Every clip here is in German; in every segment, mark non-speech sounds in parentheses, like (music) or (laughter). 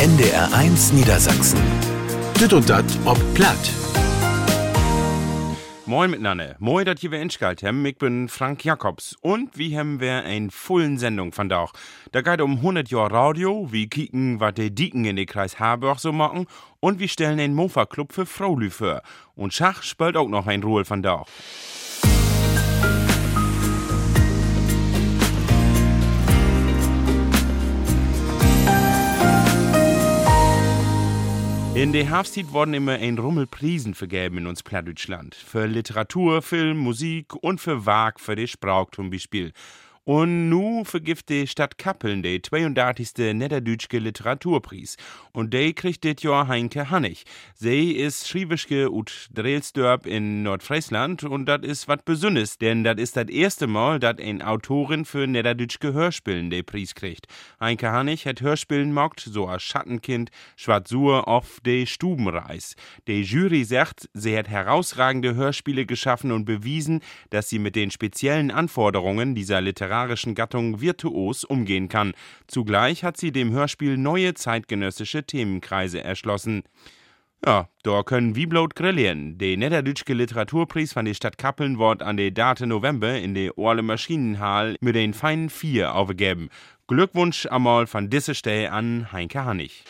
NDR1 Niedersachsen. Dit und dat ob Platt. Moin miteinander. Moin, dat hier wir inschalt haben. Ich bin Frank Jakobs. Und wie haben wir eine vollen Sendung von da. Da geht um 100 Jahre Radio, wie kicken, was die Dieken in den Kreis Harburg so machen. Und wir stellen einen Mofa-Club für Fraulü für. Und Schach spielt auch noch ein Ruhl von da. In der Herbstzeit wurden immer ein Rummel Prisen vergeben in uns Plattdeutschland. Für Literatur, Film, Musik und für Werk für die Sprache zum Beispiel. Und nu vergift die Stadt Kappeln den 32. Niederdeutsche Literaturpreis. Und der kriegt dit Jahr Heinke Hannig. Sie ist Schriebische ut Drelsdorp in Nordfriesland und das ist wat Besonderes, denn das ist das erste Mal, dass ein Autorin für Niederdeutsche Hörspielen den Preis kriegt. Heinke Hannig hat Hörspielen mockt, so als Schattenkind, Schwarzur auf de Stubenreis. Die Jury sagt, sie hat herausragende Hörspiele geschaffen und bewiesen, dass sie mit den speziellen Anforderungen dieser Literatur literarischen Gattung virtuos umgehen kann. Zugleich hat sie dem Hörspiel neue zeitgenössische Themenkreise erschlossen. Ja, da können wie blot grillieren. Der Niederdeutsche Literaturpreis von der Stadt Kappeln wird an der Date November in der Orle Maschinenhall mit den feinen Vier aufgegeben. Glückwunsch einmal von dieser Stelle an Heinke Hannig.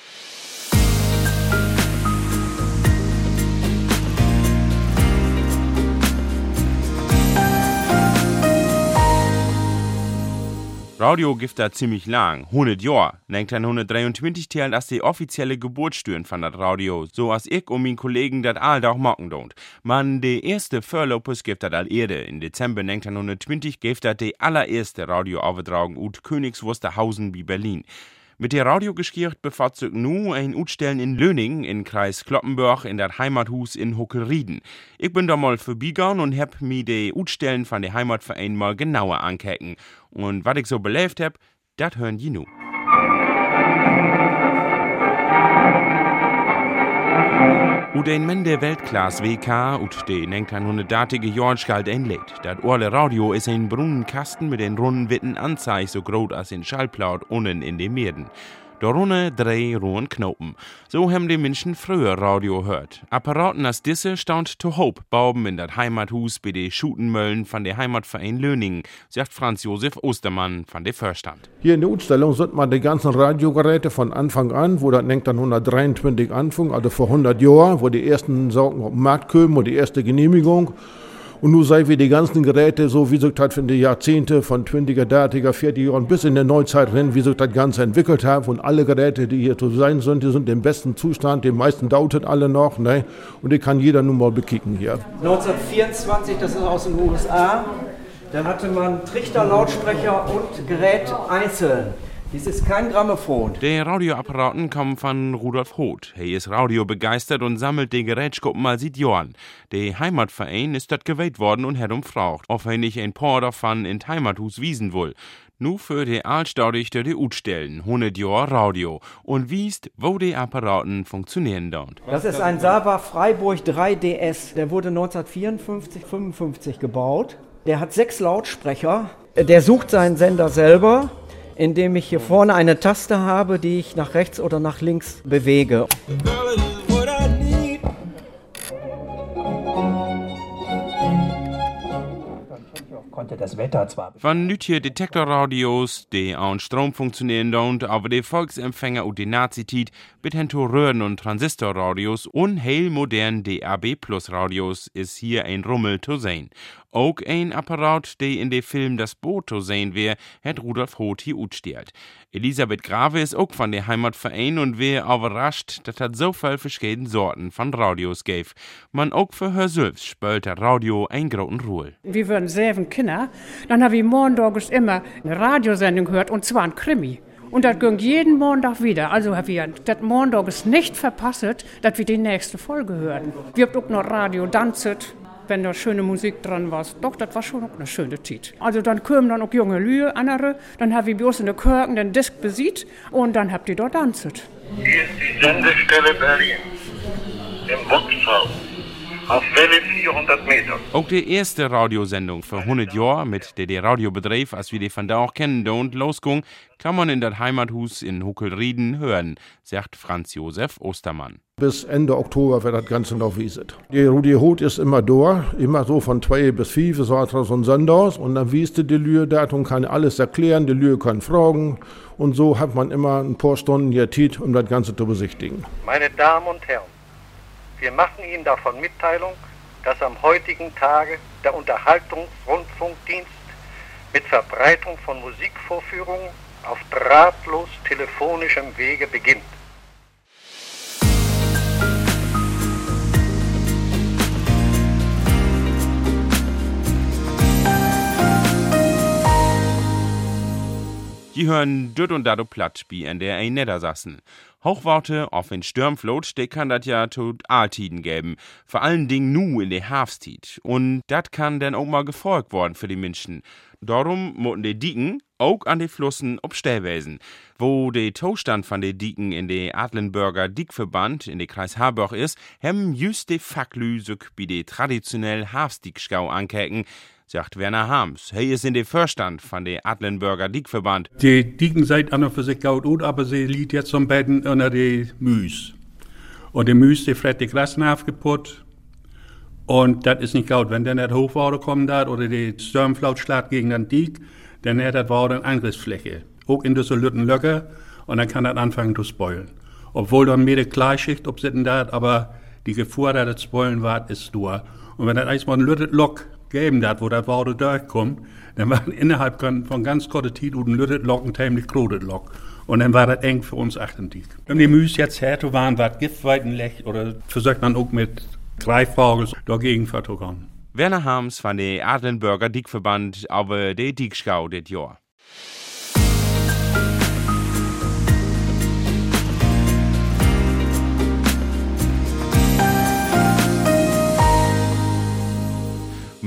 Radio gibt da ziemlich lang, 100 Jahre. 1923 teilt das die offizielle Geburtstüren von das Radio, so als ich und mein Kollegen das all auch machen don't. Man, die erste Vorlopus gibt das all Erde. In Dezember 1920 gibt das die allererste Radioübertragung ut Königs Wusterhausen wie Berlin. Mit der Radiogeschirrt bevorzugt nu ein Utstellen in Löning in Kreis Kloppenburg in der Heimathus in Huckelrieden. Ich bin da mal vorbeigegangen und hab mir die Utstellen von der Heimatverein mal genauer ankecken. Und was ich so belebt hab, das hören die nu. U den Mende Weltklasse WK ut de 1930 Jahren schalt ein Lied. Dat orle Radio is ein Brunnenkasten mit den runden Witten Anzeig so groß als in Schallplaut unten in den Meeren. Darunter drei rohen Knoten. So haben die Menschen früher Radio hört. Apparaten als diese staunt to Hope bauben in das Heimathus bei den Schutenmöllen von der Heimatverein Löningen, sagt Franz Josef Ostermann von der Förstand. Hier in der Ausstellung sind mal die ganzen Radiogeräte von Anfang an, wo das 1923 anfing, also vor 100 Jahren, wo die ersten Sorgen auf den Markt kamen und die erste Genehmigung. Und nun sei wir die ganzen Geräte, so wie sich das in den Jahrzehnten von 20er, 30er, 40er Jahren bis in der Neuzeit rennen, wie sich das Ganze entwickelt hat. Und alle Geräte, die hier zu sein sind, die sind im besten Zustand. Die meisten dauert alle noch. Ne? Und die kann jeder nun mal bekicken hier. 1924, das ist aus den USA. Da hatte man Trichterlautsprecher und Gerät einzeln. Dies ist kein Grammophon. Der Radioapparaten kommen von Rudolf Hoth. Er ist radiobegeistert und sammelt die Gerätschkuppen mal seit Jahren. Der Heimatverein ist dort gewählt worden und hat umfragt, ob er nicht ein paar davon in Heimathus wiesen will. Nu für die Altstaudichter die Utstellen, 100 Jahre Radio und wiest, wo die Apparaten funktionieren dort. Das ist ein Sava Freiburg 3DS. Der wurde 1954, 55 gebaut. Der hat sechs Lautsprecher. Der sucht seinen Sender selber indem ich hier vorne eine Taste habe, die ich nach rechts oder nach links bewege. konnte das Wetter zwar. Von nütje Detektorradios, die an Strom funktionieren und aber die Volksempfänger und die Nazitit, mit Röhren und Transistorradios und heil modernen DAB Plus Radios ist hier ein Rummel zu sehen. Auch ein Apparat, der in dem Film Das Boot zu sehen wär, hat Rudolf Hoth hier utstellt. Elisabeth Grave ist auch von der Heimatverein und wär überrascht, dass hat so viele verschiedene Sorten von Radios gäf. Man auch für her selbst spielt das Radio ein großen Ruhe. Wir würden sieben Kinder, dann habe ich morgens immer eine Radiosendung gehört und zwar ein Krimi. Und das ging jeden Montag wieder. Also haben wir das Montag nicht verpasst, dass wir die nächste Folge hören. Wir haben auch noch Radio Danzit, wenn da schöne Musik dran war. Doch, das war schon eine schöne Zeit. Also dann kamen dann auch junge Lühe, andere. Dann haben wir bloß in der Kirchen den Disk besieht und dann habt ihr dort Danzit. Hier ist die Sendestelle Berlin im Boxhaus. Auf Welle 400 Meter. Auch die erste Radiosendung für 100 Jahre, mit der der Radiobetrieb, als wir die von da auch kennen, und losging, kann man in das Heimathus in Huckelrieden hören, sagt Franz Josef Ostermann. Bis Ende Oktober wird das Ganze noch wieset. Die Rudi Hut ist immer da, immer so von zwei bis fünf, so hat so ein Sonntags, und dann wieste die Lühe dort und kann alles erklären, die Lühe kann fragen, und so hat man immer ein paar Stunden hier Zeit, um das Ganze zu besichtigen. Meine Damen und Herren, wir machen Ihnen davon Mitteilung, dass am heutigen Tage der Unterhaltungsrundfunkdienst mit Verbreitung von Musikvorführungen auf drahtlos telefonischem Wege beginnt. Die hören düt und dado platt, wie in der ein Niedersassen. Hochworte auf den Stürmflot, de kann dat ja tot Aaltiden geben. Vor allen Dingen nu in der Hafstid. Und dat kann dann auch mal gefolgt worden für die Menschen. Darum moten die Dieken auch an die Flussen ob Stellwesen. Wo der Zustand von den Dieken in der Adlenburger Diekverband in der Kreis Harburg ist, hem just de Facklü wie die traditionell Hafsdiekschau ankecken, sagt Werner Harms. Hey ist in der Vorstand von der Adlenburger Diekverband. Die Dieken seid an und für sich gaut gut, aber sie liegt jetzt am Betten unter die Müs. Und die Müs, die fret die Grasen aufgeputzt. Und das ist nicht gaut. Wenn dann das Hochwasser kommt dat, oder die Sturmflaut schlägt gegen den Diek, dann hat das Wasser eine Angriffsfläche. Auch in diese Lütten Löcher. Und dann kann das anfangen zu spoilen. Obwohl dann mehr Kleidschicht obsitzen dat, aber die Gefahr, dass das spoilen wird, ist nur. Und wenn das erstmal ein Lüttet Lock geben dat, wo das Wasser durchkommt, dann war innerhalb von ganz kurzer Zeit ein Lüttet Lock ein ziemlich großes Lock. Und dann war das eng für uns 28. Wenn die Müs jetzt härter waren, war Giftweiten leicht oder versucht man auch mit Greifvogel dagegen vertogen. Werner Harms von der Adlenburger Diekverband aber der Diekschau dit Jahr.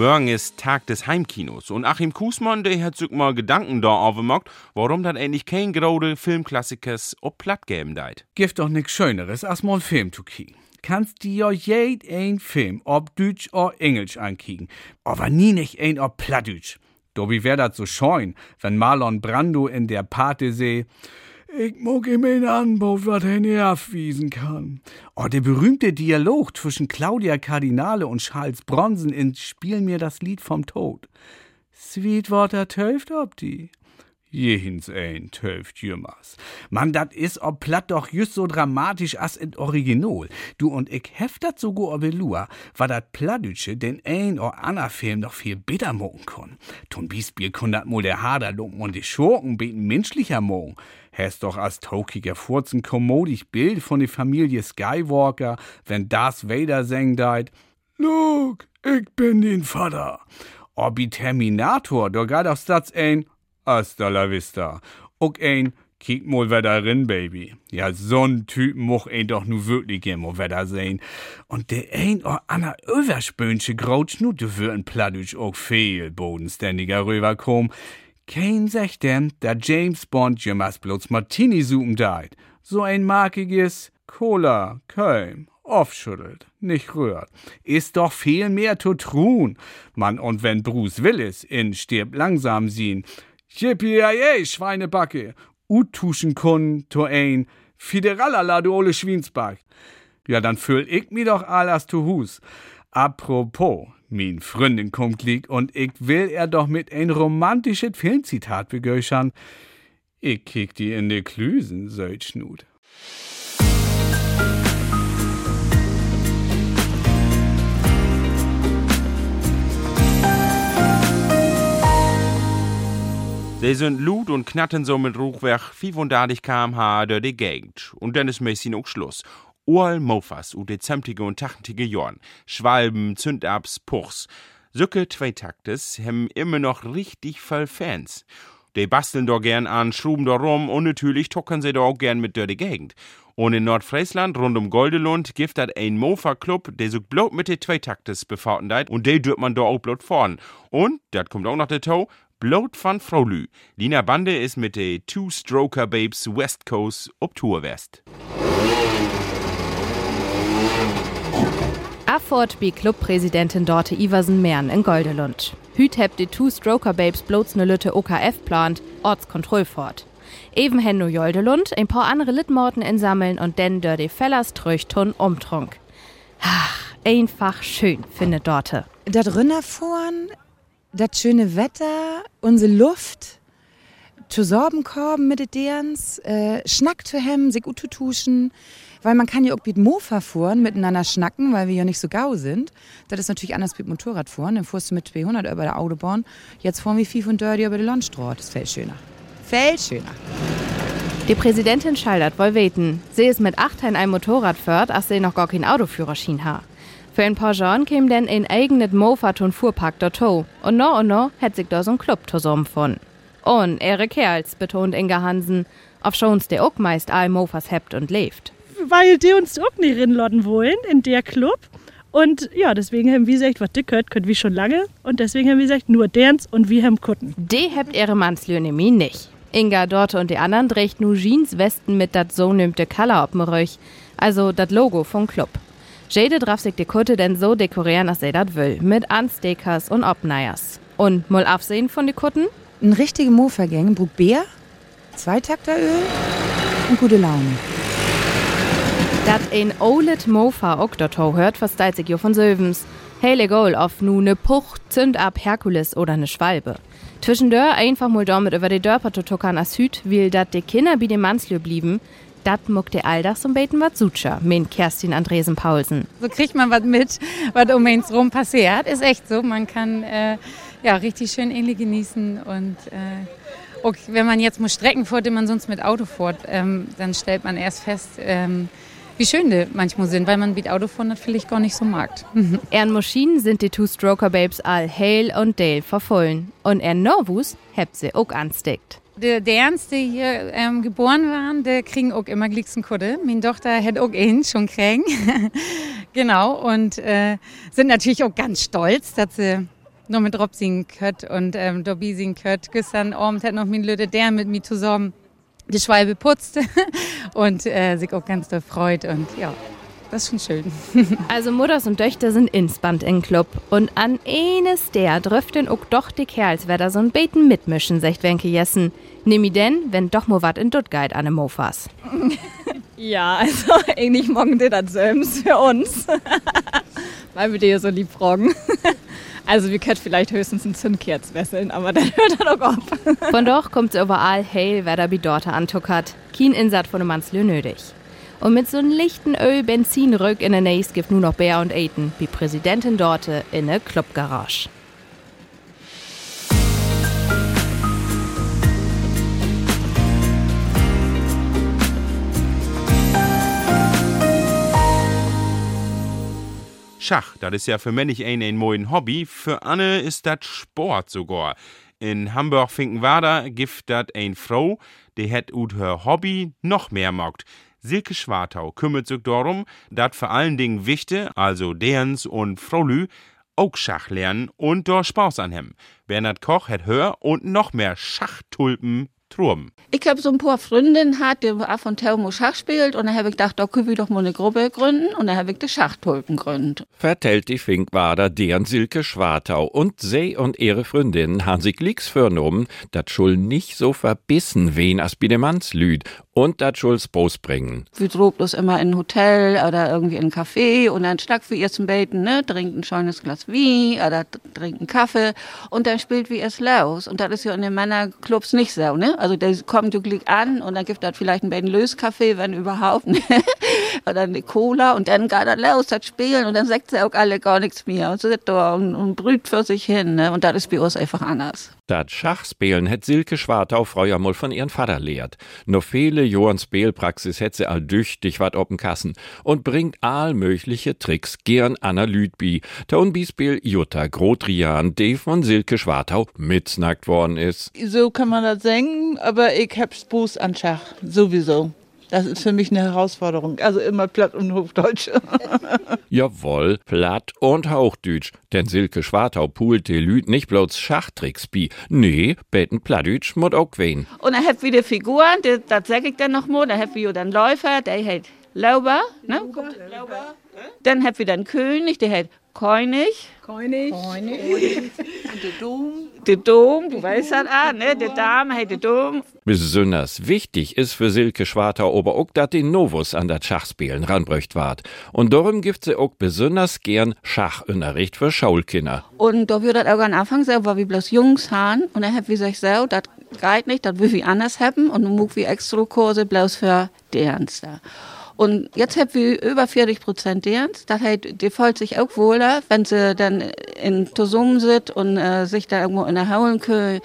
Morgen ist Tag des Heimkinos und Achim Kusmann, der hat sich mal Gedanken da aufgemacht, warum dann endlich kein grode Filmklassikers ob platt geben deit. Gibt doch nix Schöneres als mal einen Film zu kicken. Kannst dir jed ein Film, ob Deutsch oder Englisch ankicken, aber nie nicht ein ob Plattdeutsch. Dobi wär dat so scheun, wenn Marlon Brando in der Pate seh, ich mag ihm einen Anbau, was er nervwiesen kann. Oh, der berühmte Dialog zwischen Claudia Cardinale und Charles Bronson in Spiel mir das Lied vom Tod. Sweetwater töft ob die. Jehins ein töft jümmers. Mann, dat is ob platt doch just so dramatisch as in Original. Du und ich heft dat sogar ob Lua, war dat Plattdütsche den ein oder ander Film noch viel bitter mogen kon. Tun Biesbier kun dat mo der Hader lumpen und die Schurken beten menschlicher mogen. Hast doch als tokiger Furzen kommodig Bild von der Familie Skywalker, wenn Darth Vader seng deit. Luke, ich bin den Vater. Obi Terminator, da geht auf Satz ein, hasta la vista. Och ein, kiek mal wer da rin, Baby. Ja, so'n Typ moch ein doch nu wirklich gern mal wer da sehen. Und der ein oder ander Överspönsche Grautsch nu, du würden Plattdeutsch auch viel bodenständiger rüberkommen. Kein sagt denn, der James Bond jemals bloß Martini suchen deit. So ein markiges Cola, Köln, aufschüttelt, nicht rührt. Ist doch viel mehr zu tun. Mann, und wenn Bruce Willis in Stirb langsam sehen, Yippie, Schweinebacke, utuschen kun to ein, fideralala, du ole Schwinsback. Ja, dann füll ich mi doch alles zu Hus. Apropos, min Freundin kommt lieg und ich will er doch mit ein romantisches Filmzitat begöchern. Ich kick die in de Klüsen, söit Schnut. Sie sind lut und knatten so mit Ruchwerk 35 kmh durch die Gegend. Und dann ist meistens auch Schluss. All Mofas und die zämtige und tachtige Jorn. Schwalben, Zündabs, Puchs. Sücke Zweitaktes haben immer noch richtig voll Fans. Die basteln doch gern an, schruben da rum und natürlich tuckern sie da auch gern mit durch die Gegend. Und in Nordfriesland, rund um Goldelund, gibt das ein Mofa-Club, der sich bloß mit den Zweitaktes befahrten deit und der dürft man da auch bloß fahren. Und, das kommt auch noch dazu, Bloot van Frolü. Lina Bande ist mit den Two-Stroker Babes West Coast ob Tour West. Ab Fort bi Clubpräsidentin Dorte Iversen Mern in Goldelund. Hüt hebt die Two-Stroker Babes bloß ne Lütte OKF plant, Ortskontrollfort. Eben hen no Joldelund, ein paar andere Litmorten insammeln und denn dör de Fellers Tröchtun umtrunk. Ach, einfach schön, findet Dorte. Da drinnen fahren, das schöne Wetter, unsere Luft, zu Sorbenkorben mit den äh, Schnack zu hemmen, sich gut zu tuschen, weil man kann ja auch mit Mofa fahren, miteinander schnacken, weil wir ja nicht so gau sind. Das ist natürlich anders mit Motorradfahren. Dann fuhrst du mit 200 über der Autobahn. Jetzt fahren wir 500 über die Landstraße. Das fällt schöner. Fällt schöner. Die Präsidentin schaldert wohl weten. Sie ist mit acht in ein Motorrad fährt, als sie noch gar keinen Autoführerschein hat. Für ein paar Jahren käme denn ein eigenes Mofa und Fuhrpark dazu. Und no und no hätt sich da so ein Club zusammen von. Und ehre Kerls, betont Inga Hansen, auf schon's der auch meist all Mofas hebt und lebt. Weil die uns auch nicht rinlotten wollen in der Club. Und ja, deswegen haben wir gesagt, was dick hört, können wir schon lange. Und deswegen haben wir gesagt, nur Dance und wir haben Kutten. Die hebt ihre Mannslö nämlich nicht. Inga, Dorte und die anderen trägt nur Jeanswesten mit dat so nimmte Color op'm Röch, also dat Logo vom Club. Jede darf sich die Kutte denn so dekorieren, als sie dat will, mit Anstekers und Obneiers. Und mal absehen von die Kutten? Ein richtige Mofa-Gang, Bruck Bär, Zweitakteröl und gute Laune. Dat ein Olet Mofa auch dato hört, versteilt sich jo von Söwens. Hele Goal auf nu ne Puch, Zünd ab Herkules oder ne Schwalbe. Zwischen Dörr einfach mal damit über die Dörper zu tuckern as Hüt, will dat de Kinder bi dem Manslö blieben, dat muckt der Alldach zum Beten wat Sutscher, meint Kerstin Andresen Paulsen. So kriegt man was mit, was um uns rum passiert. Ist echt so, man kann äh, ja richtig schön ähnlich genießen und äh, auch wenn man jetzt muss Strecken fährt, die man sonst mit Auto fährt, ähm, dann stellt man erst fest, ähm, wie schön die manchmal sind, weil man mit Autofahren natürlich gar nicht so mag. (laughs) Ern Maschinen sind die Two-Stroker-Babes all Hale und Dale verfollen. Und er Norwus hebt sie auch ansteckt. Der, der Ernst, der hier ähm, geboren waren, der kriegen auch immer Glixenkutte. Meine Tochter hat auch ihn schon kriegen. (laughs) genau, und äh, sind natürlich auch ganz stolz, dass sie noch mit Rob singen können und ähm, Dobby singen können. Gestern Abend hat noch mein Lüde der mit mir zusammen die Schwalbe putzt (laughs) und äh, sich auch ganz doll freut und ja, das ist schon schön. (laughs) also Mutters und Töchter sind insband im Club und an eines der dröften auch doch die Kerls, wer da so ein Beten mitmischen, sagt Wenke Jessen. Nimm i denn, wenn doch mo wat in Duttgeit an dem Mofas. (laughs) ja, also eigentlich morgen dir das selbst für uns. Weil wir dir so lieb fragen. Also wir können vielleicht höchstens einen Zündkerz wesseln, aber dann (laughs) hört er doch auf. Von doch kommt überall Hail, wer da bi Dorte antuckert. Kien Insat von dem Manslö nötig. Und mit so einem lichten Öl Benzinrück in der Nächst gibt nur noch Bär und Aiden, wie Präsidentin Dorte in der Clubgarage. Schach, das ist ja für männlich ein ein moin Hobby, für Anne ist das Sport sogar. In Hamburg Finkenwerder gibt dat ein Frau, die het ut her Hobby noch mehr mogt. Silke Schwartau kümmert sich darum, dat vor allen Dingen Wichte, also derens und Frolü, auch Schach lernen und dort Spaß an hem. Bernhard Koch hat hör und noch mehr Schachtulpen Trum. Ich habe so ein paar Freundinnen hat, die ab und zu Schach spielt und dann habe ich gedacht, da können wir doch mal eine Gruppe gründen und dann habe ich die Schachtulpen gegründet. Vertellt die Finkwader deren Silke Schwartau und sie und ihre Freundinnen haben sich licks vernommen, dat schul nicht so verbissen wen as bi de Mannslüd und dat schul's Bos bringen. Wir droben bloß immer in ein Hotel oder irgendwie in ein Café und dann schnack wir ihr zum Beten, ne, trinkt ein schönes Glas Wein oder trinkt einen Kaffee und dann spielt wir es los und das ist ja in den Männerclubs nicht so, ne? Also der kommt wirklich an und dann gibt das vielleicht ein bisschen Löskaffee, wenn überhaupt, ne? (laughs) oder eine Cola und dann geht er los, das spielen und dann sagt sie auch alle gar nichts mehr und sitzt da und, und brüht für sich hin, ne? Und das ist bei uns einfach anders. Dat Schachspielen het Silke Schwartau früher mal von ihren Vater lehrt. Nur viele Johann Spielpraxis hätt sie all düchtig wat open Kassen und bringt all mögliche Tricks gern Anna Lüdby. Der Unbispiel Jutta Grotrian, die von Silke Schwartau mitsnackt worden ist. So kann man das sagen, aber ich hab's Buß an Schach, sowieso. Das ist für mich eine Herausforderung. Also immer platt und Hochdeutsch. (laughs) Jawohl, platt und Hauchdeutsch. Denn Silke Schwartau poolt die Lüd nicht bloß Schachtricks bi. Nee, beten Plattdeutsch mod auch wen. Und dann hab wir die Figuren, das sag ich dann noch mal, da hab wir dann Läufer, der hat Lauber, ne? Dann habt ihr dann König, der hat König. König. König. Der Dom. Der Dom, du weißt das auch, ne? Der Dame hat der Dom. Besonders wichtig ist für Silke Schwartau aber auch, dass die Novus an der Schachspielen ranbrücht ward. Und darum gibt sie auch besonders gern Schachunterricht für Schaulkinder. Und da wird das auch am Anfang weil wir bloß Jungs haben. Und dann hab wir gesagt, so, das geht nicht, das will wir anders haben. Und dann muck wir extra Kurse bloß für Dance da. Und jetzt haben wir über 40 Prozent Dance. Das heißt, die fühlt sich auch wohler, wenn sie dann in zusammen sind und äh, sich da irgendwo in der Hauen können.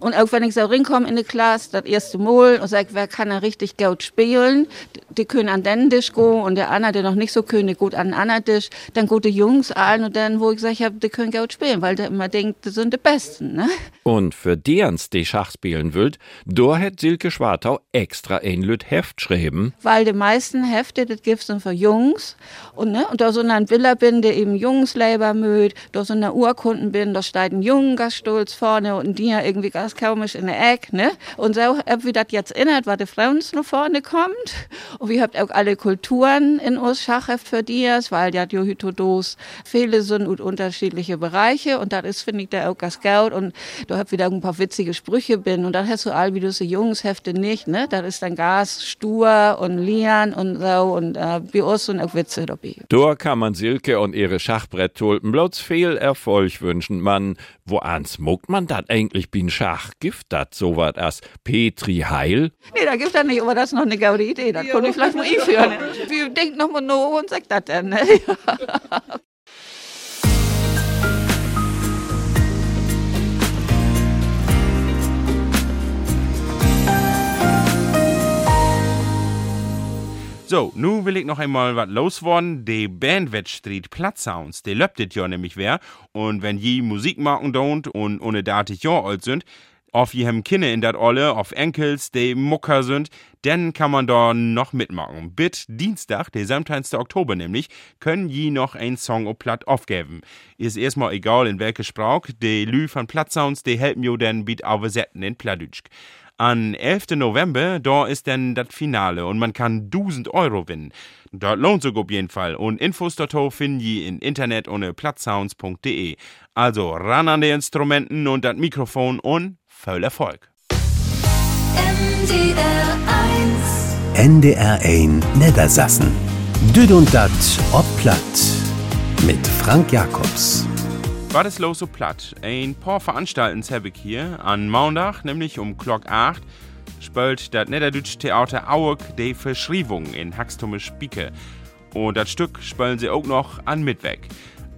Und auch wenn ich so rinkomme in die Klasse, das erste Mal, und sag, wer kann da richtig gut spielen, die können an den Tisch gehen und der andere, der noch nicht so können, gut an den anderen Tisch, dann gute Jungs allen und dann, wo ich sage, die können gut spielen, weil der immer denkt, die sind die Besten, ne? Und für die's die Schach spielen wollt, da hat Silke Schwartau extra ein Lüt Heft schreiben. Weil die meisten Hefte, das gibt's dann für Jungs. Und, ne, und da so ein Villa bin, der eben Jungsleber mögt, da so eine Urkunden bin, da steht ein Jungen ganz stolz vorne und die ja irgendwie ganz komisch in der Ecke, ne? Und so, ob wie das jetzt inhalt, was die Frauen noch vorne kommt. Und wir habt auch alle Kulturen in uns Schachheft für dies, weil ja die Hytodos viele sind und unterschiedliche Bereiche und das ist, finde ich, da auch ganz gut und da habt wieder ein paar witzige Sprüche bin und das hast du all wie so Jungshefte nicht, ne? Das ist dann Gas, stur und Lian und so und äh, uns sind auch Witze dabei. Da kann man Silke und ihre Schachbretttulpen bloß viel Erfolg wünschen. Man, wo ans muckt man dat eigentlich bin Schach? Gift dat so wat as Petri Heil? Nee, da gibt es nicht, aber das ist noch eine gute Idee. Das konnte ich vielleicht mal einführen. Wir denken nochmal nach und sagt das dann. Ne? (laughs) So, nu will ich noch einmal was loswerden. Die Bandwettstreet Platzsounds, die löptet ja nämlich wer. Und wenn je Musik machen don't und ohne datig ja alt sind, auf je hem Kinne in dat Olle, auf Enkels, die Mucker sind, dann kann man da noch mitmachen. Bit Dienstag, der 17. Oktober nämlich, können je noch ein Song auf Platt aufgeben. Ist erstmal egal in welche Sprache, die Lü von Platzsounds, die helfen jo dann bit übersetzen in Plattdütsch. An 11. November, da ist dann das Finale und man kann 1000 Euro gewinnen. Dort lohnt sich auf jeden Fall. Und Infos dazu finden Sie im Internet unter platzsounds.de. Also ran an die Instrumenten und das Mikrofon und voll Erfolg. NDR 1 NDR 1 Niedersassen. Düd und dat ob platt. Mit Frank Jacobs. War das los so platt? Ein paar Veranstaltungen habe ich hier. An Montag, nämlich um Glock 8, spielt das Niederdeutsche Theater Aueg die Verschriebung in Haxtumme Spieke. Und das Stück spielen sie auch noch an Mittwoch.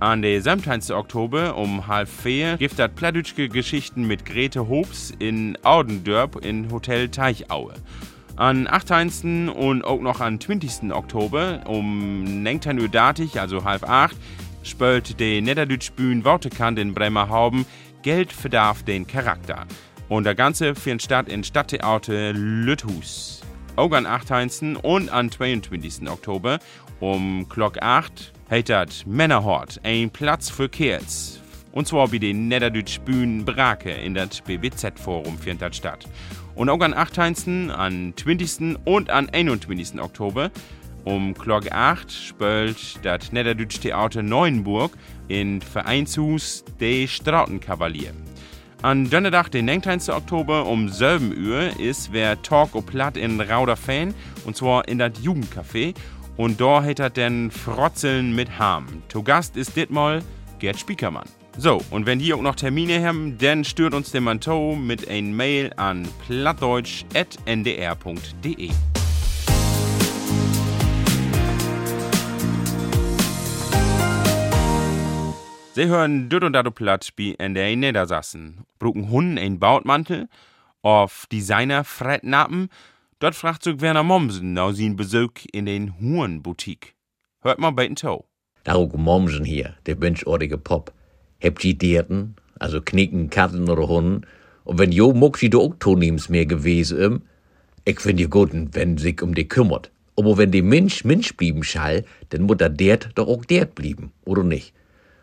An der 17. Oktober um halb vier gibt das plattdütschke Geschichten mit Grete Hobbs in Audendörp in Hotel Teichaue. An 18. und auch noch am 20. Oktober um 19 Uhr datig, also halb acht, spielt die Niederdeutsche Bühne Wortekant in Bremerhaven Geld verdarf den Charakter. Und der Ganze findet statt in Stadttheater Lüthus. Auch am 18. und am 22. Oktober um Glock 8 heißt Männerhort, ein Platz für Kerls. Und zwar bei den Niederdeutsche Bühne Brake in das BWZ-Forum findet das statt. Und auch am 18., am 20. und am 21. Oktober um Glock 8 spielt das Niederdeutsche Theater Neuenburg in Vereinshus De Strautenkavalier. An Donnerstag, den 19. Oktober um 7 Uhr ist wer Talk o Platt in Rauderfan und zwar in das Jugendcafé und da hat er den Frotzeln mit Ham. To Gast ist ditmal Gerd Spiekermann. So, und wenn die auch noch Termine haben, dann stört uns der Manteau mit ein Mail an plattdeutsch.ndr.de. Sie hören Düt und Dado Platt wie in der Niedersassen. Brucken Hunden ein Bautmantel, auf Designer Frettnappen, dort fragt sich Werner Mommsen nach sin Besuch in den Hurenboutique. Hört mal bei den Toe. Daug Mommsen hier, der binschortige Pop. Hebt die Dierten, also Knicken, Katten oder Hunden. Und wenn jo muck sie auch niems mehr gewesen im. Ich find die guten, wenn sich um die kümmert. Aber wenn die Mensch Mensch blieben schall, dann muss der Dert doch auch Dert blieben, oder nicht?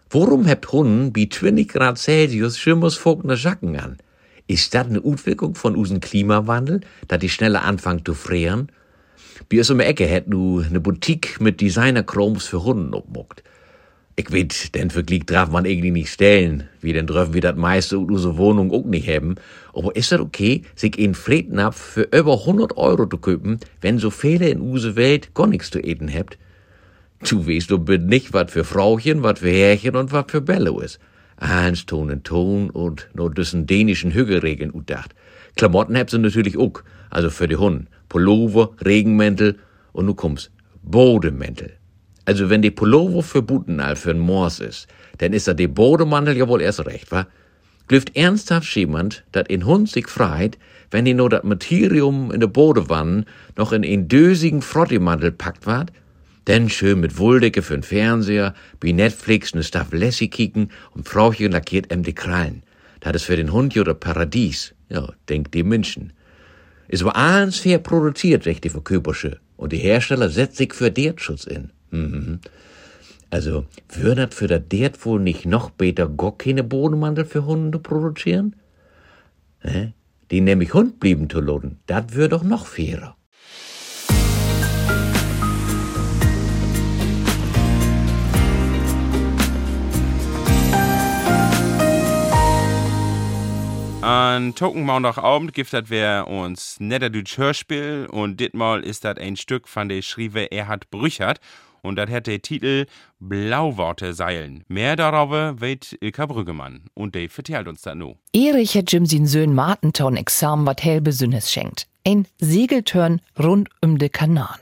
Warum habt Hunden bei 20 Grad Celsius schimmersfolgende Jacken an? Ist das eine Utwirkung von unserem Klimawandel, dass die schneller anfangen zu frieren? Bei uns um die Ecke hat nu eine Boutique mit Designer-Chromes für Hunden obmuckt. Ich weet, den Vergleich darf man irgendwie nicht stellen, wie den dürfen wir das meiste in unsere Wohnung auch nicht haben. Aber ist das okay, sich einen Frednapf für über 100 Euro zu köpen, wenn so viele in unsere Welt gar nichts zu eten habt? Du weißt doch nicht, was für Frauchen, was für Herrchen und was für Bello ist. Eins Ton und Ton und nur diesen dänischen Hügelregeln utdacht. Klamotten habt sie natürlich auch, also für die Hunde. Pullover, Regenmäntel und nu kommt's, Bodemäntel. Also wenn die Pullover für Butenal für Mors ist, dann ist da die Bodemantel ja wohl erst recht, wa? Glüft ernsthaft jemand, dat in Hund sich freit, wenn die nur dat Materium in de Bodewannen noch in einen dösigen Frottimantel packt ward? Denn schön mit Wulldecke für'n Fernseher, wie Netflix ne Staff Lassie kicken und Frauchen lackiert em die Krallen. Dat is für den Hund ja der Paradies. Ja, denkt die Menschen. Ist aber alles fair produziert, recht die Verköpersche. Und die Hersteller setzt sich für Dertschutz in. Mhm. Also, würde das für das Dert wohl nicht noch besser gar keine Bodenmantel für Hunde produzieren? Hä? Die nämlich Hund blieben zu loden. Das würde doch noch fairer. An Tokenmaundagabend gibt das wär uns Niederdütsch Hörspiel und ditmal ist das ein Stück von der Schriebe Erhard Brüchert und das hat der Titel Blauworte seilen. Mehr darüber weht Ilka Brüggemann und Dave vertellt uns das nu. Erich hat Jim sin Söhn Martenton examen wat hell besünnes schenkt. Ein Segeltörn rund um de Kanal.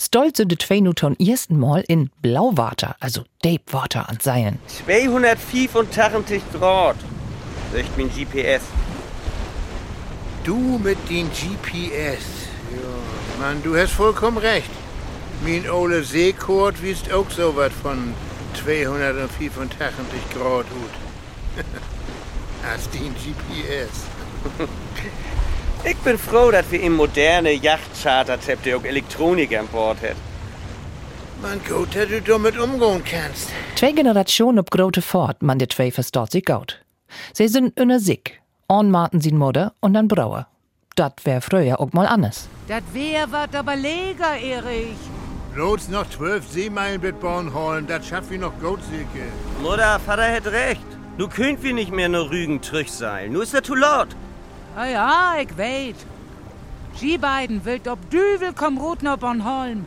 Stolz sind de zwei Newton ersten Mal in Blauwater, also Deepwater an Seilen. 285 Grad, sagt mein GPS. Du mit den GPS. Ja, Mann, du hast vollkommen recht. Mein Ole Seekort wisst auch so was von 285 Grad gut. Hast (laughs) den GPS. (laughs) Ich bin froh, dass wir im moderne Yachtcharter der auch Elektronik an Bord hat. Man gut, dass du damit umgehen kannst. Zwei Generationen ob grote Fort, man de zwei verstaut sich gut. Sie sind inner sick. On Martin sin Mutter und dann Brauer. Dat wär früher auch mal anders. Das wär wat aber leger, Erich. Bloß noch zwölf Seemeilen mit Bornholm, das schafft wir noch gut, Silke. Mutter, Vater hat recht. Nu könnt wir nicht mehr nur Rügen Trüchseilen. Nu ist er zu laut. Ah ja, ich weet. Sie beiden wild ob Düvel komm rot nach Bornholm.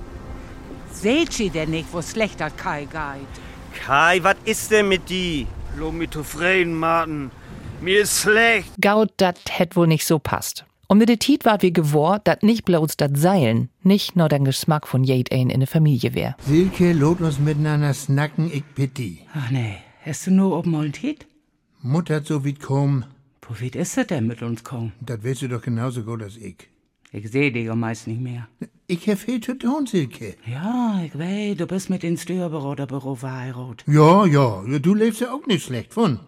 Seht sie denn nicht, wo schlechter Kai geht? Kai, was ist denn mit die? Lo mit zufrieden, Martin. Mir ist schlecht. Gaut, dat hätt wohl nicht so passt. Und mit der Tiet war wir gewor, dat nicht bloß dat Seilen, nicht nur den Geschmack von jed ein in der Familie wär. Silke, lot uns miteinander snacken, ich bitte. Ach nee, hast du nur oben mal Tiet? Mutter so wie komm. Wo weit ist er denn mit uns kommen? Das weißt du doch genauso gut als ich. Ich seh dich ja meist nicht mehr. Ich hab viel zu tun, Silke. Ja, ich weiß, du bist mit ins Steuerberaterbüro verheiratet. Ja, ja, du lebst ja auch nicht schlecht von.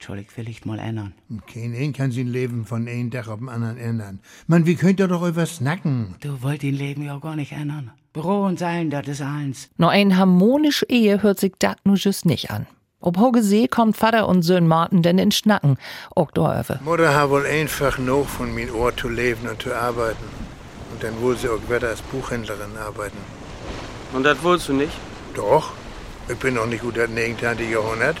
Entschuldigt, will ich mal ändern. Kein ein kann sein Leben von einem Tag auf den anderen ändern. Mann, wie könnt ihr doch über snacken? Du wollt dein Leben ja gar nicht ändern. Büro und Seilen, das ist eins. Nur ein harmonische Ehe hört sich dat nu just nicht an. Ob Hoge See kommt Vater und Söhn Martin denn in Schnacken, auch doröwe. Mutter hat wohl einfach noch von mein Ohr zu leben und zu arbeiten. Und dann wohl sie auch wieder als Buchhändlerin arbeiten. Und das wolltest du nicht? Doch. Ich bin noch nicht gut das 19. Jahrhundert.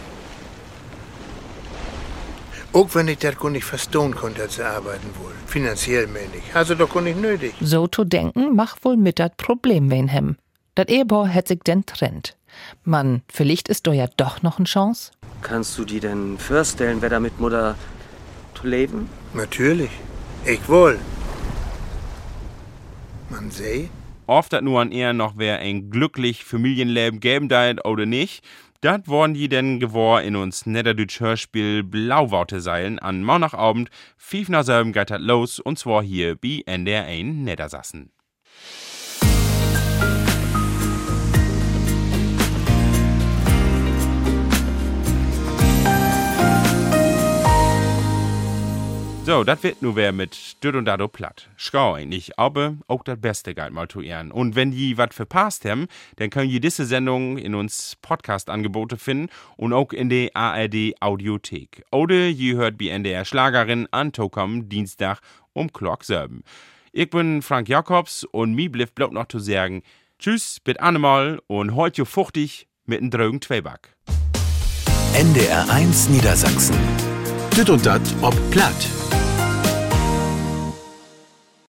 Auch wenn ich das nicht verstehen konnte, als sie arbeiten wohl. Finanziell mäßig. Also doch nicht nötig. So zu denken, macht wohl mit dat Problem wen hem. Dat Ehepaar hätt sich denn trennt. Mann, vielleicht ist doch ja doch noch eine Chance. Kannst du dir denn vorstellen, wer da mit Mutter zu leben? Natürlich. Ich wohl. Man seh. Oft dat nur an eher noch wer ein glücklich Familienleben geben deit oder nicht. Dat worden die denn gewor in uns Niederdütsch Hörspiel Blauworte seilen an Maunachabend, nach selben geht dat los und zwar hier bei NDR 1 Niedersassen. So, das wird nu wer mit Düt und Dado platt. Schau eigentlich, aber auch das Beste galt mal zu ehren. Und wenn die wat verpasst haben, dann können die diese Sendung in uns Podcast-Angebote finden und auch in der ARD Audiothek. Oder ihr hört bei NDR Schlagerin an Tokom Dienstag um Glock selben. Ich bin Frank Jakobs und mir bleibt bloß noch zu sagen, tschüss, bis anmal und heute fuchtig mit einem drögen Zweiback. NDR 1 Niedersachsen. Düt und dat ob platt.